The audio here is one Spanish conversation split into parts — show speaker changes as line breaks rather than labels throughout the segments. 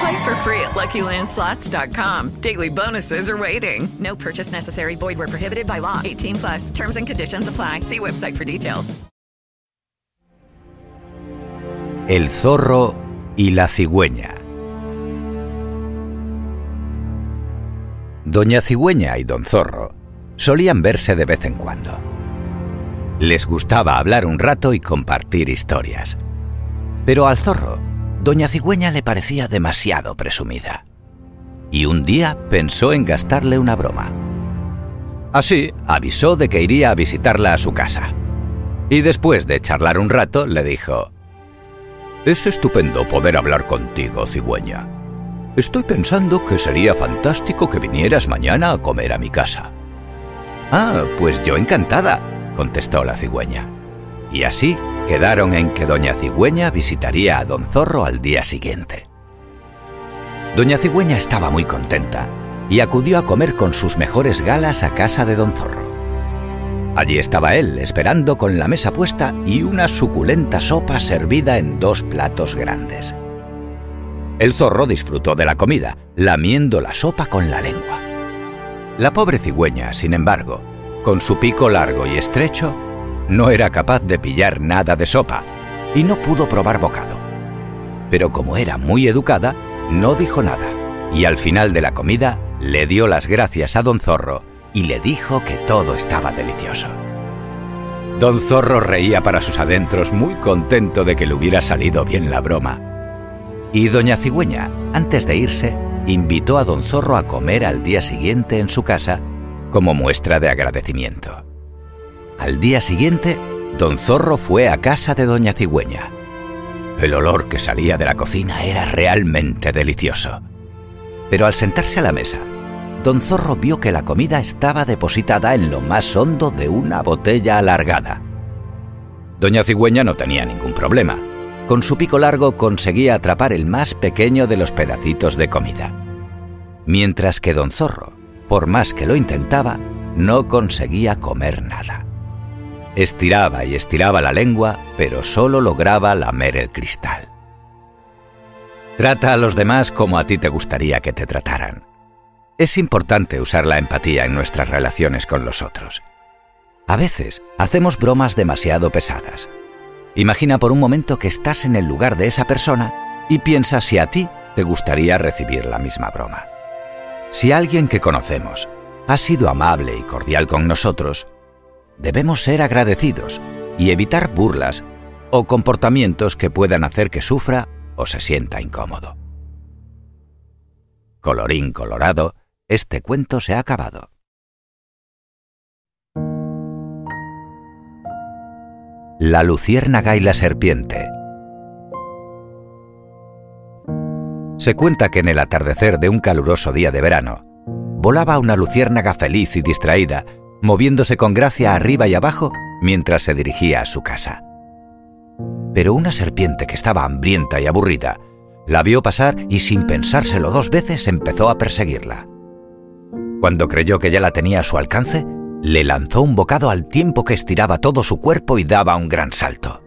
Play for free at LuckyLandSlots.com. Daily bonuses are waiting. No purchase necessary. Void where prohibited by law. 18 plus. Terms and conditions apply. See website for details.
El zorro y la cigüeña. Doña Cigüeña y Don Zorro solían verse de vez en cuando. Les gustaba hablar un rato y compartir historias. Pero al zorro, Doña Cigüeña le parecía demasiado presumida. Y un día pensó en gastarle una broma. Así, avisó de que iría a visitarla a su casa. Y después de charlar un rato, le dijo, Es estupendo poder hablar contigo, cigüeña. Estoy pensando que sería fantástico que vinieras mañana a comer a mi casa. Ah, pues yo encantada, contestó la cigüeña. Y así quedaron en que doña Cigüeña visitaría a don Zorro al día siguiente. Doña Cigüeña estaba muy contenta y acudió a comer con sus mejores galas a casa de don Zorro. Allí estaba él, esperando con la mesa puesta y una suculenta sopa servida en dos platos grandes. El zorro disfrutó de la comida, lamiendo la sopa con la lengua. La pobre cigüeña, sin embargo, con su pico largo y estrecho, no era capaz de pillar nada de sopa y no pudo probar bocado. Pero como era muy educada, no dijo nada y al final de la comida le dio las gracias a don Zorro y le dijo que todo estaba delicioso. Don Zorro reía para sus adentros muy contento de que le hubiera salido bien la broma. Y doña Cigüeña, antes de irse, invitó a don Zorro a comer al día siguiente en su casa como muestra de agradecimiento. Al día siguiente, don Zorro fue a casa de doña Cigüeña. El olor que salía de la cocina era realmente delicioso. Pero al sentarse a la mesa, don Zorro vio que la comida estaba depositada en lo más hondo de una botella alargada. Doña Cigüeña no tenía ningún problema. Con su pico largo conseguía atrapar el más pequeño de los pedacitos de comida. Mientras que don Zorro, por más que lo intentaba, no conseguía comer nada. Estiraba y estiraba la lengua, pero solo lograba lamer el cristal. Trata a los demás como a ti te gustaría que te trataran. Es importante usar la empatía en nuestras relaciones con los otros. A veces hacemos bromas demasiado pesadas. Imagina por un momento que estás en el lugar de esa persona y piensa si a ti te gustaría recibir la misma broma. Si alguien que conocemos ha sido amable y cordial con nosotros, debemos ser agradecidos y evitar burlas o comportamientos que puedan hacer que sufra o se sienta incómodo. Colorín colorado, este cuento se ha acabado. La luciérnaga y la serpiente. Se cuenta que en el atardecer de un caluroso día de verano, volaba una luciérnaga feliz y distraída, moviéndose con gracia arriba y abajo mientras se dirigía a su casa. Pero una serpiente que estaba hambrienta y aburrida la vio pasar y sin pensárselo dos veces empezó a perseguirla. Cuando creyó que ya la tenía a su alcance, le lanzó un bocado al tiempo que estiraba todo su cuerpo y daba un gran salto.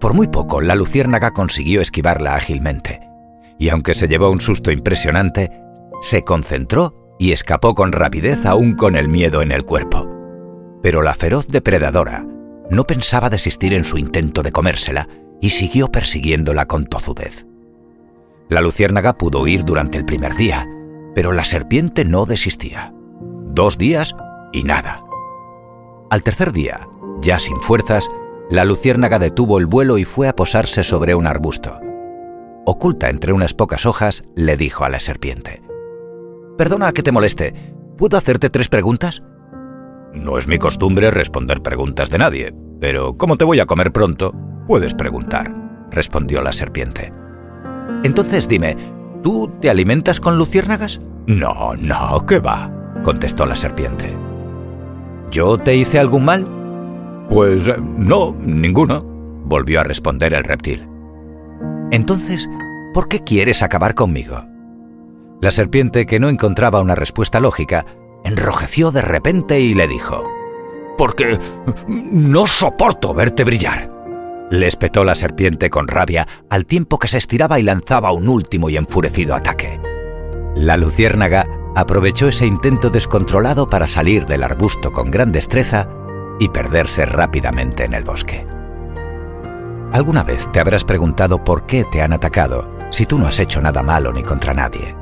Por muy poco, la luciérnaga consiguió esquivarla ágilmente, y aunque se llevó un susto impresionante, se concentró y escapó con rapidez aún con el miedo en el cuerpo. Pero la feroz depredadora no pensaba desistir en su intento de comérsela y siguió persiguiéndola con tozudez. La luciérnaga pudo huir durante el primer día, pero la serpiente no desistía. Dos días y nada. Al tercer día, Ya sin fuerzas, la luciérnaga detuvo el vuelo y fue a posarse sobre un arbusto. Oculta entre unas pocas hojas, le dijo a la serpiente. Perdona que te moleste, ¿puedo hacerte tres preguntas? No es mi costumbre responder preguntas de nadie, pero como te voy a comer pronto, puedes preguntar, respondió la serpiente. Entonces dime, ¿tú te alimentas con luciérnagas? No, no, ¿qué va? contestó la serpiente. ¿Yo te hice algún mal? Pues eh, no, ninguno, volvió a responder el reptil. Entonces, ¿por qué quieres acabar conmigo? La serpiente, que no encontraba una respuesta lógica, enrojeció de repente y le dijo, Porque no soporto verte brillar. Le espetó la serpiente con rabia al tiempo que se estiraba y lanzaba un último y enfurecido ataque. La luciérnaga aprovechó ese intento descontrolado para salir del arbusto con gran destreza y perderse rápidamente en el bosque. ¿Alguna vez te habrás preguntado por qué te han atacado si tú no has hecho nada malo ni contra nadie?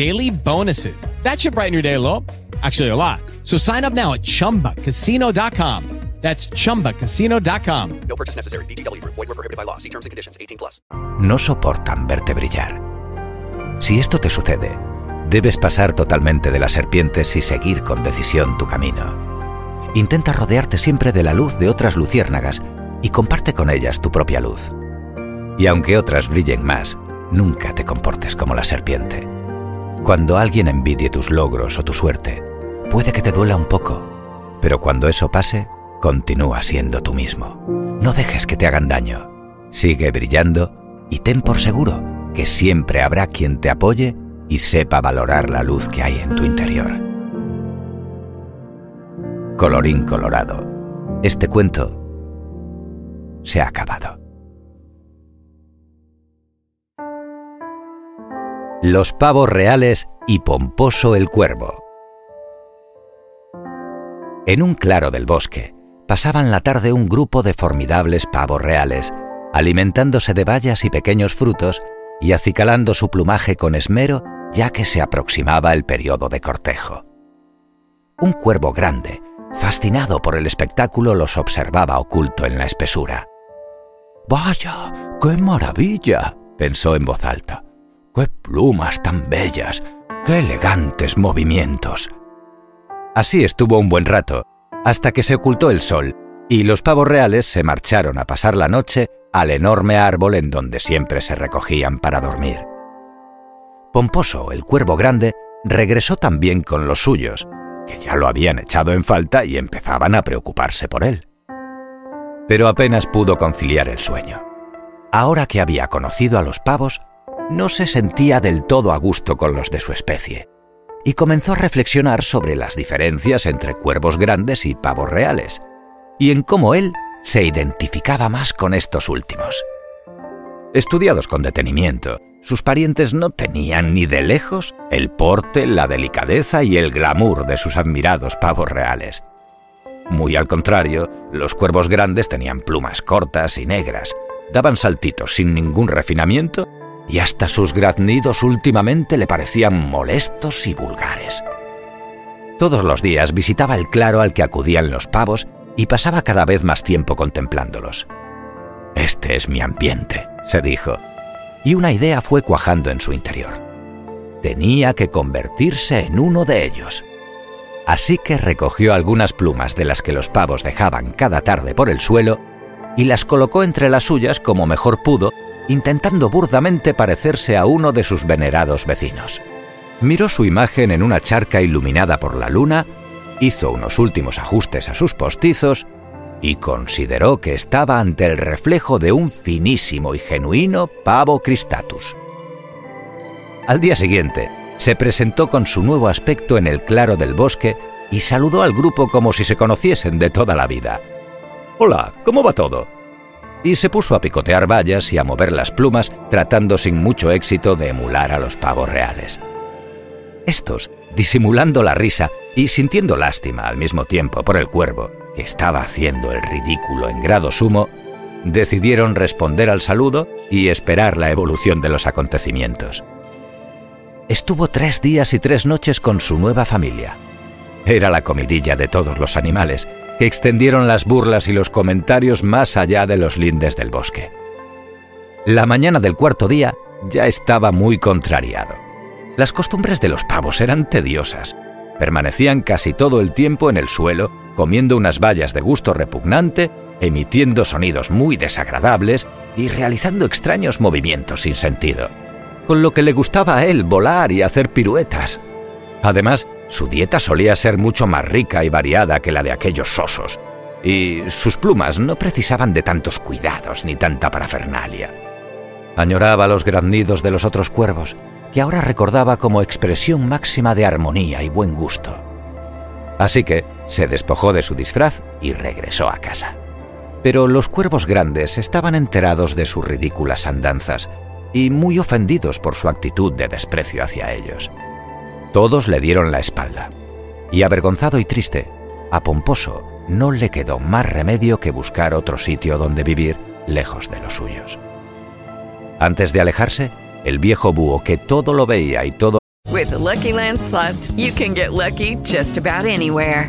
daily bonuses. That should brighten your day a little. Actually, a lot. So sign up now at chumbacasino.com. That's chumbacasino.com.
No purchase necessary. VGW. Void were prohibited by law. See terms and conditions. 18 plus.
no soportan verte brillar. Si esto te sucede, debes pasar totalmente de las serpientes y seguir con decisión tu camino. Intenta rodearte siempre de la luz de otras luciérnagas y comparte con ellas tu propia luz. Y aunque otras brillen más, nunca te comportes como la serpiente. Cuando alguien envidie tus logros o tu suerte, puede que te duela un poco, pero cuando eso pase, continúa siendo tú mismo. No dejes que te hagan daño. Sigue brillando y ten por seguro que siempre habrá quien te apoye y sepa valorar la luz que hay en tu interior. Colorín colorado, este cuento se ha acabado. Los pavos reales y Pomposo el cuervo. En un claro del bosque, pasaban la tarde un grupo de formidables pavos reales, alimentándose de bayas y pequeños frutos y acicalando su plumaje con esmero ya que se aproximaba el periodo de cortejo. Un cuervo grande, fascinado por el espectáculo, los observaba oculto en la espesura. Vaya, qué maravilla, pensó en voz alta. ¡Qué plumas tan bellas! ¡Qué elegantes movimientos! Así estuvo un buen rato, hasta que se ocultó el sol, y los pavos reales se marcharon a pasar la noche al enorme árbol en donde siempre se recogían para dormir. Pomposo, el cuervo grande, regresó también con los suyos, que ya lo habían echado en falta y empezaban a preocuparse por él. Pero apenas pudo conciliar el sueño. Ahora que había conocido a los pavos, no se sentía del todo a gusto con los de su especie, y comenzó a reflexionar sobre las diferencias entre cuervos grandes y pavos reales, y en cómo él se identificaba más con estos últimos. Estudiados con detenimiento, sus parientes no tenían ni de lejos el porte, la delicadeza y el glamour de sus admirados pavos reales. Muy al contrario, los cuervos grandes tenían plumas cortas y negras, daban saltitos sin ningún refinamiento y hasta sus graznidos últimamente le parecían molestos y vulgares. Todos los días visitaba el claro al que acudían los pavos y pasaba cada vez más tiempo contemplándolos. Este es mi ambiente, se dijo, y una idea fue cuajando en su interior. Tenía que convertirse en uno de ellos. Así que recogió algunas plumas de las que los pavos dejaban cada tarde por el suelo y las colocó entre las suyas como mejor pudo, intentando burdamente parecerse a uno de sus venerados vecinos. Miró su imagen en una charca iluminada por la luna, hizo unos últimos ajustes a sus postizos y consideró que estaba ante el reflejo de un finísimo y genuino pavo cristatus. Al día siguiente, se presentó con su nuevo aspecto en el claro del bosque y saludó al grupo como si se conociesen de toda la vida. Hola, ¿cómo va todo? Y se puso a picotear vallas y a mover las plumas, tratando sin mucho éxito de emular a los pavos reales. Estos, disimulando la risa y sintiendo lástima al mismo tiempo por el cuervo, que estaba haciendo el ridículo en grado sumo, decidieron responder al saludo y esperar la evolución de los acontecimientos. Estuvo tres días y tres noches con su nueva familia. Era la comidilla de todos los animales, extendieron las burlas y los comentarios más allá de los lindes del bosque. La mañana del cuarto día ya estaba muy contrariado. Las costumbres de los pavos eran tediosas. Permanecían casi todo el tiempo en el suelo comiendo unas bayas de gusto repugnante, emitiendo sonidos muy desagradables y realizando extraños movimientos sin sentido, con lo que le gustaba a él volar y hacer piruetas. Además, su dieta solía ser mucho más rica y variada que la de aquellos sosos, y sus plumas no precisaban de tantos cuidados ni tanta parafernalia. Añoraba los graznidos de los otros cuervos, que ahora recordaba como expresión máxima de armonía y buen gusto. Así que se despojó de su disfraz y regresó a casa. Pero los cuervos grandes estaban enterados de sus ridículas andanzas y muy ofendidos por su actitud de desprecio hacia ellos. Todos le dieron la espalda. Y avergonzado y triste, a Pomposo no le quedó más remedio que buscar otro sitio donde vivir lejos de los suyos. Antes de alejarse, el viejo búho que todo lo veía y todo
With the Lucky Land you can get lucky just about anywhere.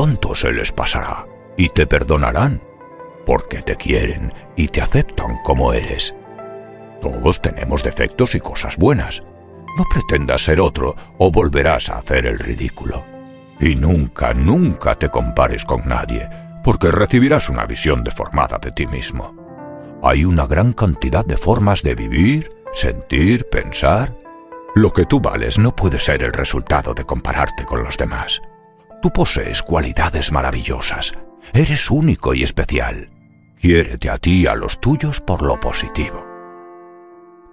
Pronto se les pasará y te perdonarán, porque te quieren y te aceptan como eres. Todos tenemos defectos y cosas buenas. No pretendas ser otro o volverás a hacer el ridículo. Y nunca, nunca te compares con nadie, porque recibirás una visión deformada de ti mismo. Hay una gran cantidad de formas de vivir, sentir, pensar. Lo que tú vales no puede ser el resultado de compararte con los demás. Tú posees cualidades maravillosas. Eres único y especial. Quiérete a ti y a los tuyos por lo positivo.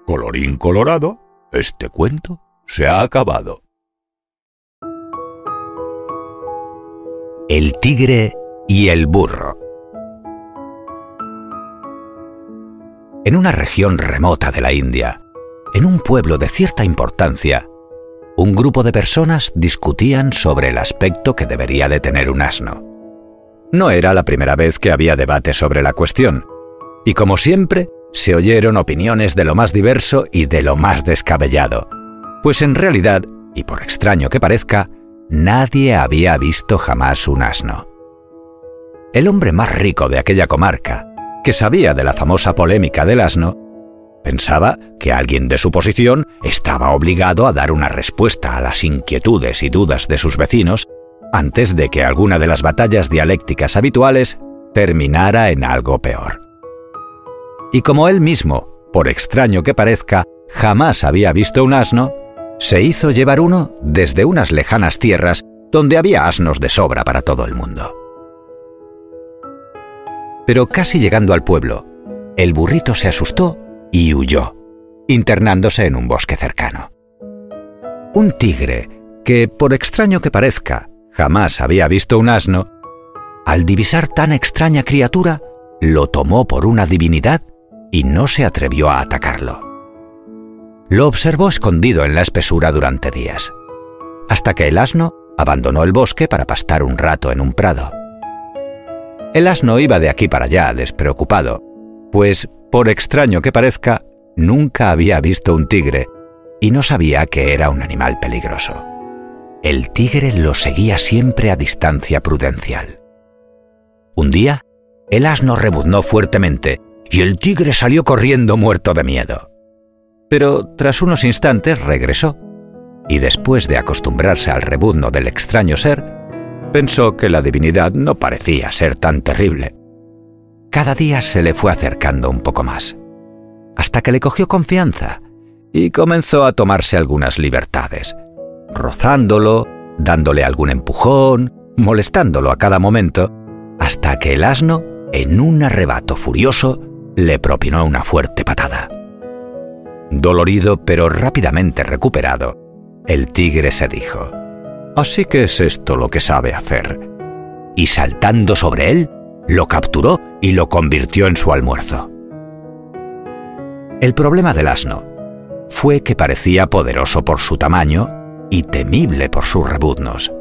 Colorín colorado, este cuento se ha acabado. El tigre y el burro. En una región remota de la India, en un pueblo de cierta importancia, un grupo de personas discutían sobre el aspecto que debería de tener un asno. No era la primera vez que había debate sobre la cuestión, y como siempre, se oyeron opiniones de lo más diverso y de lo más descabellado, pues en realidad, y por extraño que parezca, nadie había visto jamás un asno. El hombre más rico de aquella comarca, que sabía de la famosa polémica del asno, pensaba que alguien de su posición estaba obligado a dar una respuesta a las inquietudes y dudas de sus vecinos antes de que alguna de las batallas dialécticas habituales terminara en algo peor. Y como él mismo, por extraño que parezca, jamás había visto un asno, se hizo llevar uno desde unas lejanas tierras donde había asnos de sobra para todo el mundo. Pero casi llegando al pueblo, el burrito se asustó y huyó. internándose en un bosque cercano. Un tigre, que por extraño que parezca, jamás había visto un asno, al divisar tan extraña criatura, lo tomó por una divinidad y no se atrevió a atacarlo. Lo observó escondido en la espesura durante días, hasta que el asno abandonó el bosque para pastar un rato en un prado. El asno iba de aquí para allá despreocupado, pues, por extraño que parezca, nunca había visto un tigre y no sabía que era un animal peligroso. El tigre lo seguía siempre a distancia prudencial. Un día, el asno rebuznó fuertemente y el tigre salió corriendo muerto de miedo. Pero tras unos instantes regresó y después de acostumbrarse al rebuzno del extraño ser, pensó que la divinidad no parecía ser tan terrible. Cada día se le fue acercando un poco más, hasta que le cogió confianza y comenzó a tomarse algunas libertades, rozándolo, dándole algún empujón, molestándolo a cada momento, hasta que el asno, en un arrebato furioso, le propinó una fuerte patada. Dolorido pero rápidamente recuperado, el tigre se dijo, Así que es esto lo que sabe hacer. Y saltando sobre él, lo capturó y lo convirtió en su almuerzo. El problema del asno fue que parecía poderoso por su tamaño y temible por sus rebuznos.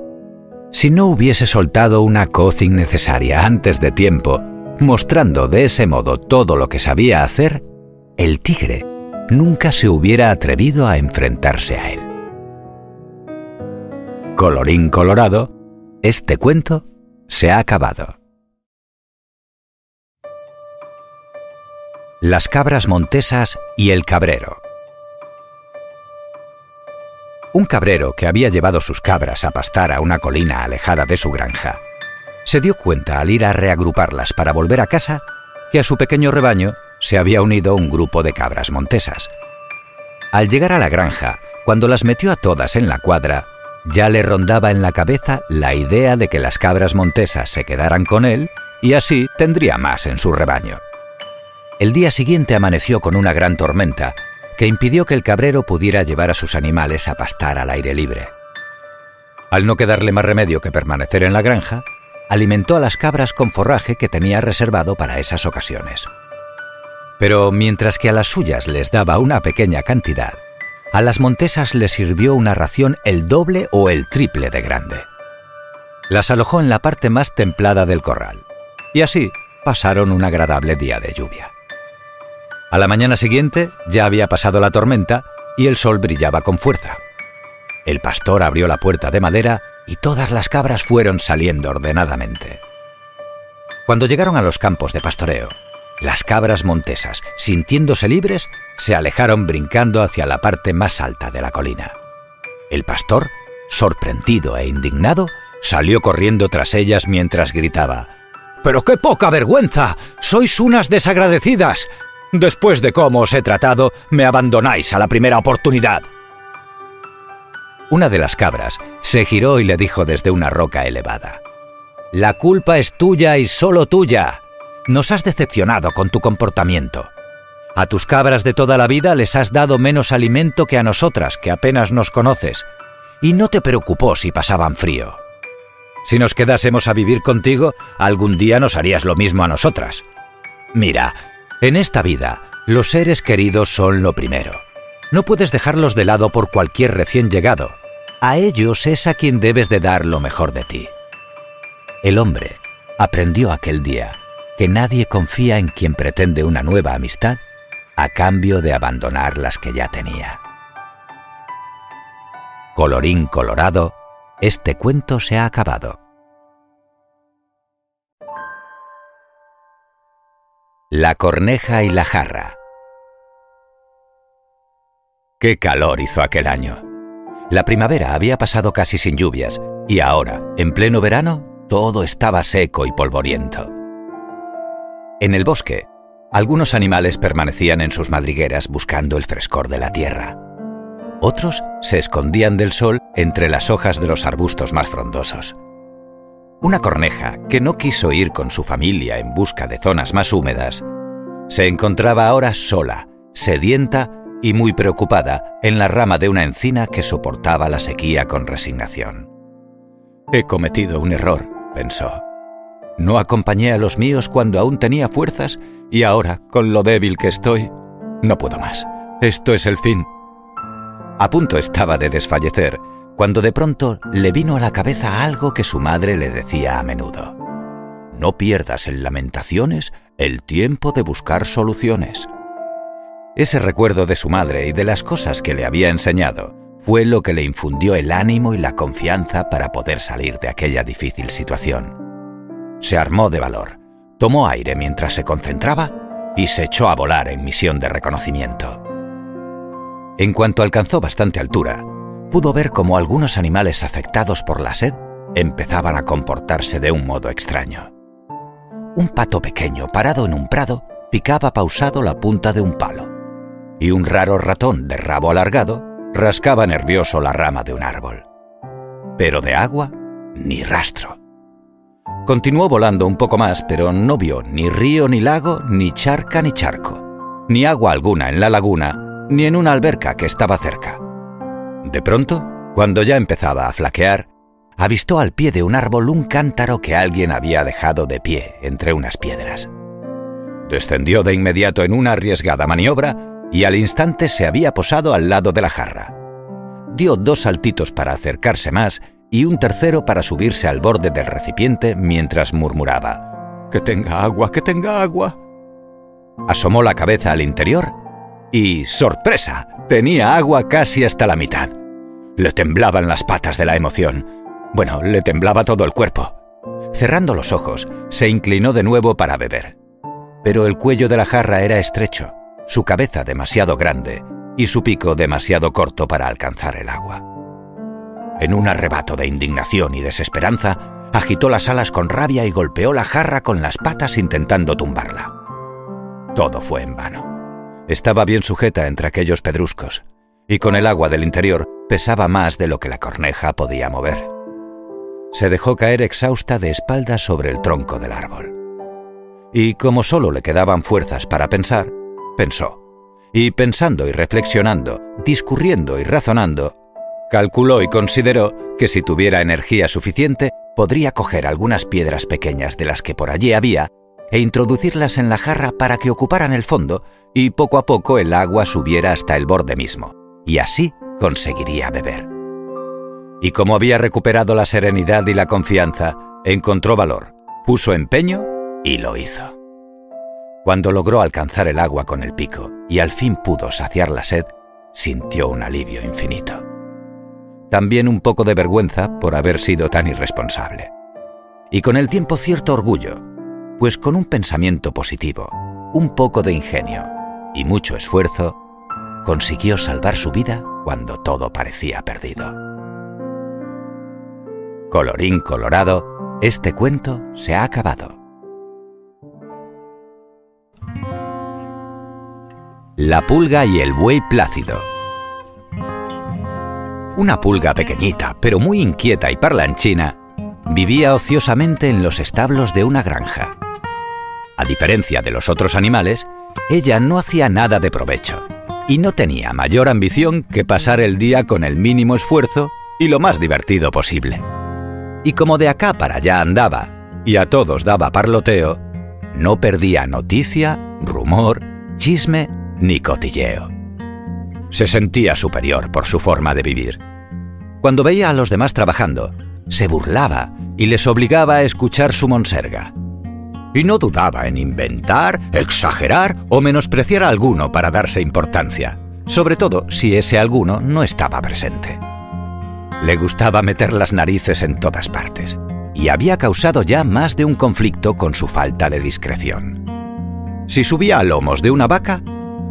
Si no hubiese soltado una coz innecesaria antes de tiempo, mostrando de ese modo todo lo que sabía hacer, el tigre nunca se hubiera atrevido a enfrentarse a él. Colorín colorado, este cuento se ha acabado. Las cabras montesas y el cabrero. Un cabrero que había llevado sus cabras a pastar a una colina alejada de su granja, se dio cuenta al ir a reagruparlas para volver a casa que a su pequeño rebaño se había unido un grupo de cabras montesas. Al llegar a la granja, cuando las metió a todas en la cuadra, ya le rondaba en la cabeza la idea de que las cabras montesas se quedaran con él y así tendría más en su rebaño. El día siguiente amaneció con una gran tormenta que impidió que el cabrero pudiera llevar a sus animales a pastar al aire libre. Al no quedarle más remedio que permanecer en la granja, alimentó a las cabras con forraje que tenía reservado para esas ocasiones. Pero mientras que a las suyas les daba una pequeña cantidad, a las montesas les sirvió una ración el doble o el triple de grande. Las alojó en la parte más templada del corral, y así pasaron un agradable día de lluvia. A la mañana siguiente ya había pasado la tormenta y el sol brillaba con fuerza. El pastor abrió la puerta de madera y todas las cabras fueron saliendo ordenadamente. Cuando llegaron a los campos de pastoreo, las cabras montesas, sintiéndose libres, se alejaron brincando hacia la parte más alta de la colina. El pastor, sorprendido e indignado, salió corriendo tras ellas mientras gritaba ¡Pero qué poca vergüenza! ¡Sois unas desagradecidas! Después de cómo os he tratado, me abandonáis a la primera oportunidad. Una de las cabras se giró y le dijo desde una roca elevada La culpa es tuya y solo tuya. Nos has decepcionado con tu comportamiento. A tus cabras de toda la vida les has dado menos alimento que a nosotras, que apenas nos conoces, y no te preocupó si pasaban frío. Si nos quedásemos a vivir contigo, algún día nos harías lo mismo a nosotras. Mira, en esta vida, los seres queridos son lo primero. No puedes dejarlos de lado por cualquier recién llegado. A ellos es a quien debes de dar lo mejor de ti. El hombre aprendió aquel día que nadie confía en quien pretende una nueva amistad a cambio de abandonar las que ya tenía. Colorín colorado, este cuento se ha acabado. La corneja y la jarra. Qué calor hizo aquel año. La primavera había pasado casi sin lluvias y ahora, en pleno verano, todo estaba seco y polvoriento. En el bosque, algunos animales permanecían en sus madrigueras buscando el frescor de la tierra. Otros se escondían del sol entre las hojas de los arbustos más frondosos. Una corneja, que no quiso ir con su familia en busca de zonas más húmedas, se encontraba ahora sola, sedienta y muy preocupada en la rama de una encina que soportaba la sequía con resignación. He cometido un error, pensó. No acompañé a los míos cuando aún tenía fuerzas y ahora, con lo débil que estoy, no puedo más. Esto es el fin. A punto estaba de desfallecer cuando de pronto le vino a la cabeza algo que su madre le decía a menudo. No pierdas en lamentaciones el tiempo de buscar soluciones. Ese recuerdo de su madre y de las cosas que le había enseñado fue lo que le infundió el ánimo y la confianza para poder salir de aquella difícil situación. Se armó de valor, tomó aire mientras se concentraba y se echó a volar en misión de reconocimiento. En cuanto alcanzó bastante altura, pudo ver cómo algunos animales afectados por la sed empezaban a comportarse de un modo extraño. Un pato pequeño parado en un prado picaba pausado la punta de un palo, y un raro ratón de rabo alargado rascaba nervioso la rama de un árbol. Pero de agua, ni rastro. Continuó volando un poco más, pero no vio ni río ni lago, ni charca ni charco, ni agua alguna en la laguna, ni en una alberca que estaba cerca. De pronto, cuando ya empezaba a flaquear, avistó al pie de un árbol un cántaro que alguien había dejado de pie entre unas piedras. Descendió de inmediato en una arriesgada maniobra y al instante se había posado al lado de la jarra. Dio dos saltitos para acercarse más y un tercero para subirse al borde del recipiente mientras murmuraba, Que tenga agua, que tenga agua. Asomó la cabeza al interior y, sorpresa, tenía agua casi hasta la mitad. Le temblaban las patas de la emoción. Bueno, le temblaba todo el cuerpo. Cerrando los ojos, se inclinó de nuevo para beber. Pero el cuello de la jarra era estrecho, su cabeza demasiado grande y su pico demasiado corto para alcanzar el agua. En un arrebato de indignación y desesperanza, agitó las alas con rabia y golpeó la jarra con las patas intentando tumbarla. Todo fue en vano. Estaba bien sujeta entre aquellos pedruscos, y con el agua del interior pesaba más de lo que la corneja podía mover. Se dejó caer exhausta de espaldas sobre el tronco del árbol. Y como solo le quedaban fuerzas para pensar, pensó. Y pensando y reflexionando, discurriendo y razonando, Calculó y consideró que si tuviera energía suficiente, podría coger algunas piedras pequeñas de las que por allí había e introducirlas en la jarra para que ocuparan el fondo y poco a poco el agua subiera hasta el borde mismo, y así conseguiría beber. Y como había recuperado la serenidad y la confianza, encontró valor, puso empeño y lo hizo. Cuando logró alcanzar el agua con el pico y al fin pudo saciar la sed, sintió un alivio infinito también un poco de vergüenza por haber sido tan irresponsable. Y con el tiempo cierto orgullo, pues con un pensamiento positivo, un poco de ingenio y mucho esfuerzo, consiguió salvar su vida cuando todo parecía perdido. Colorín colorado, este cuento se ha acabado. La pulga y el buey plácido una pulga pequeñita, pero muy inquieta y parlanchina, vivía ociosamente en los establos de una granja. A diferencia de los otros animales, ella no hacía nada de provecho y no tenía mayor ambición que pasar el día con el mínimo esfuerzo y lo más divertido posible. Y como de acá para allá andaba y a todos daba parloteo, no perdía noticia, rumor, chisme ni cotilleo. Se sentía superior por su forma de vivir. Cuando veía a los demás trabajando, se burlaba y les obligaba a escuchar su monserga. Y no dudaba en inventar, exagerar o menospreciar a alguno para darse importancia, sobre todo si ese alguno no estaba presente. Le gustaba meter las narices en todas partes y había causado ya más de un conflicto con su falta de discreción. Si subía a lomos de una vaca,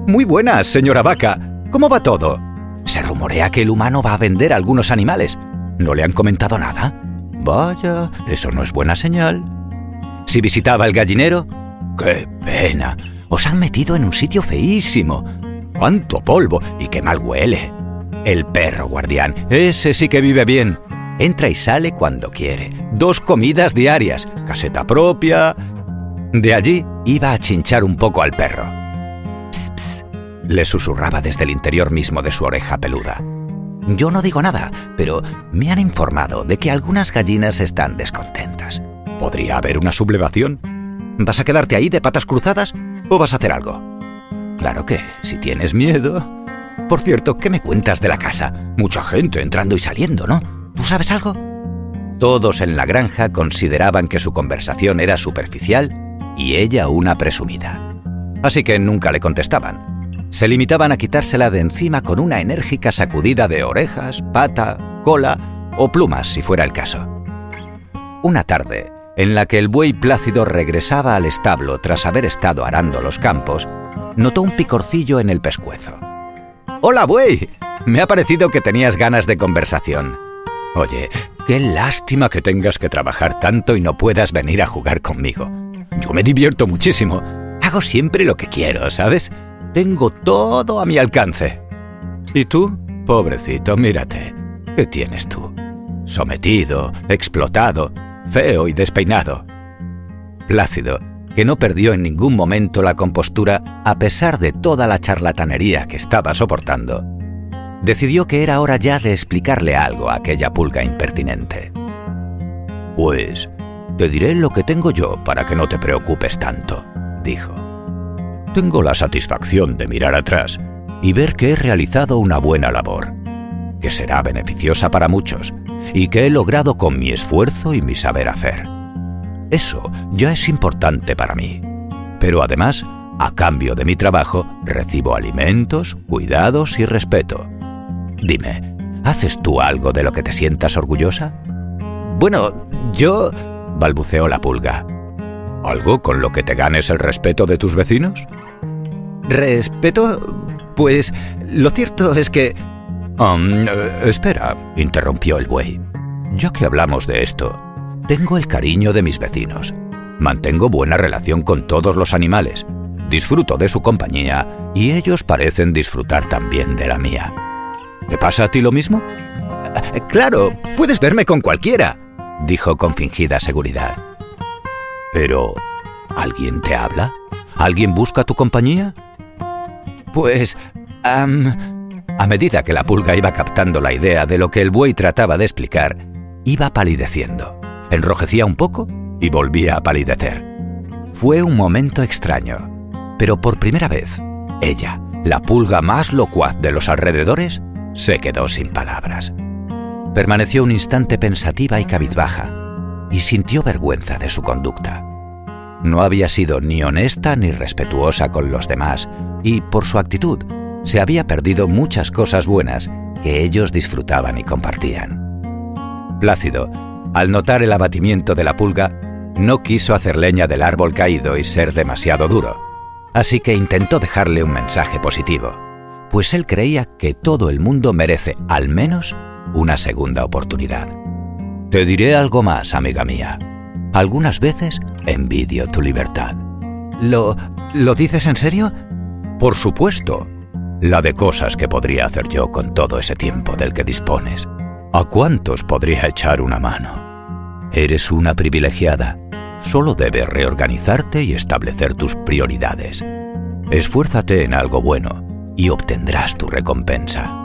Muy buenas, señora vaca, ¿Cómo va todo? Se rumorea que el humano va a vender algunos animales. ¿No le han comentado nada? Vaya, eso no es buena señal. Si visitaba el gallinero, ¡qué pena! Os han metido en un sitio feísimo. ¡Cuánto polvo! Y qué mal huele. El perro guardián, ese sí que vive bien. Entra y sale cuando quiere. Dos comidas diarias, caseta propia. De allí iba a chinchar un poco al perro. le susurraba desde el interior mismo de su oreja peluda. Yo no digo nada, pero me han informado de que algunas gallinas están descontentas. ¿Podría haber una sublevación? ¿Vas a quedarte ahí de patas cruzadas o vas a hacer algo? Claro que, si tienes miedo... Por cierto, ¿qué me cuentas de la casa? Mucha gente entrando y saliendo, ¿no? ¿Tú sabes algo? Todos en la granja consideraban que su conversación era superficial y ella una presumida. Así que nunca le contestaban. Se limitaban a quitársela de encima con una enérgica sacudida de orejas, pata, cola o plumas si fuera el caso. Una tarde, en la que el buey plácido regresaba al establo tras haber estado arando los campos, notó un picorcillo en el pescuezo. ¡Hola, buey! Me ha parecido que tenías ganas de conversación. Oye, qué lástima que tengas que trabajar tanto y no puedas venir a jugar conmigo. Yo me divierto muchísimo. Hago siempre lo que quiero, ¿sabes? Tengo todo a mi alcance. ¿Y tú? Pobrecito, mírate. ¿Qué tienes tú? Sometido, explotado, feo y despeinado. Plácido, que no perdió en ningún momento la compostura a pesar de toda la charlatanería que estaba soportando, decidió que era hora ya de explicarle algo a aquella pulga impertinente. Pues, te diré lo que tengo yo para que no te preocupes tanto, dijo. Tengo la satisfacción de mirar atrás y ver que he realizado una buena labor, que será beneficiosa para muchos y que he logrado con mi esfuerzo y mi saber hacer. Eso ya es importante para mí. Pero además, a cambio de mi trabajo, recibo alimentos, cuidados y respeto. Dime, ¿haces tú algo de lo que te sientas orgullosa? Bueno, yo... balbuceó la pulga. ¿Algo con lo que te ganes el respeto de tus vecinos? ¿Respeto? Pues lo cierto es que... Um, espera, interrumpió el buey. Ya que hablamos de esto, tengo el cariño de mis vecinos. Mantengo buena relación con todos los animales. Disfruto de su compañía y ellos parecen disfrutar también de la mía. ¿Te pasa a ti lo mismo? Claro, puedes verme con cualquiera, dijo con fingida seguridad. Pero, ¿alguien te habla? ¿Alguien busca tu compañía? Pues... a medida que la pulga iba captando la idea de lo que el buey trataba de explicar, iba palideciendo. Enrojecía un poco y volvía a palidecer. Fue un momento extraño, pero por primera vez, ella, la pulga más locuaz de los alrededores, se quedó sin palabras. Permaneció un instante pensativa y cabizbaja, y sintió vergüenza de su conducta. No había sido ni honesta ni respetuosa con los demás, y por su actitud se había perdido muchas cosas buenas que ellos disfrutaban y compartían. Plácido, al notar el abatimiento de la pulga, no quiso hacer leña del árbol caído y ser demasiado duro, así que intentó dejarle un mensaje positivo pues él creía que todo el mundo merece al menos una segunda oportunidad. Te diré algo más, amiga mía. Algunas veces envidio tu libertad. ¿Lo... ¿Lo dices en serio? Por supuesto. La de cosas que podría hacer yo con todo ese tiempo del que dispones. ¿A cuántos podría echar una mano? Eres una privilegiada. Solo debes reorganizarte y establecer tus prioridades. Esfuérzate en algo bueno y obtendrás tu recompensa.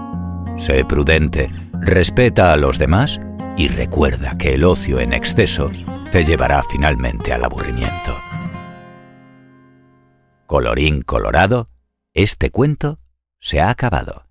Sé prudente, respeta a los demás y recuerda que el ocio en exceso te llevará finalmente al aburrimiento. Colorín colorado, este cuento se ha acabado.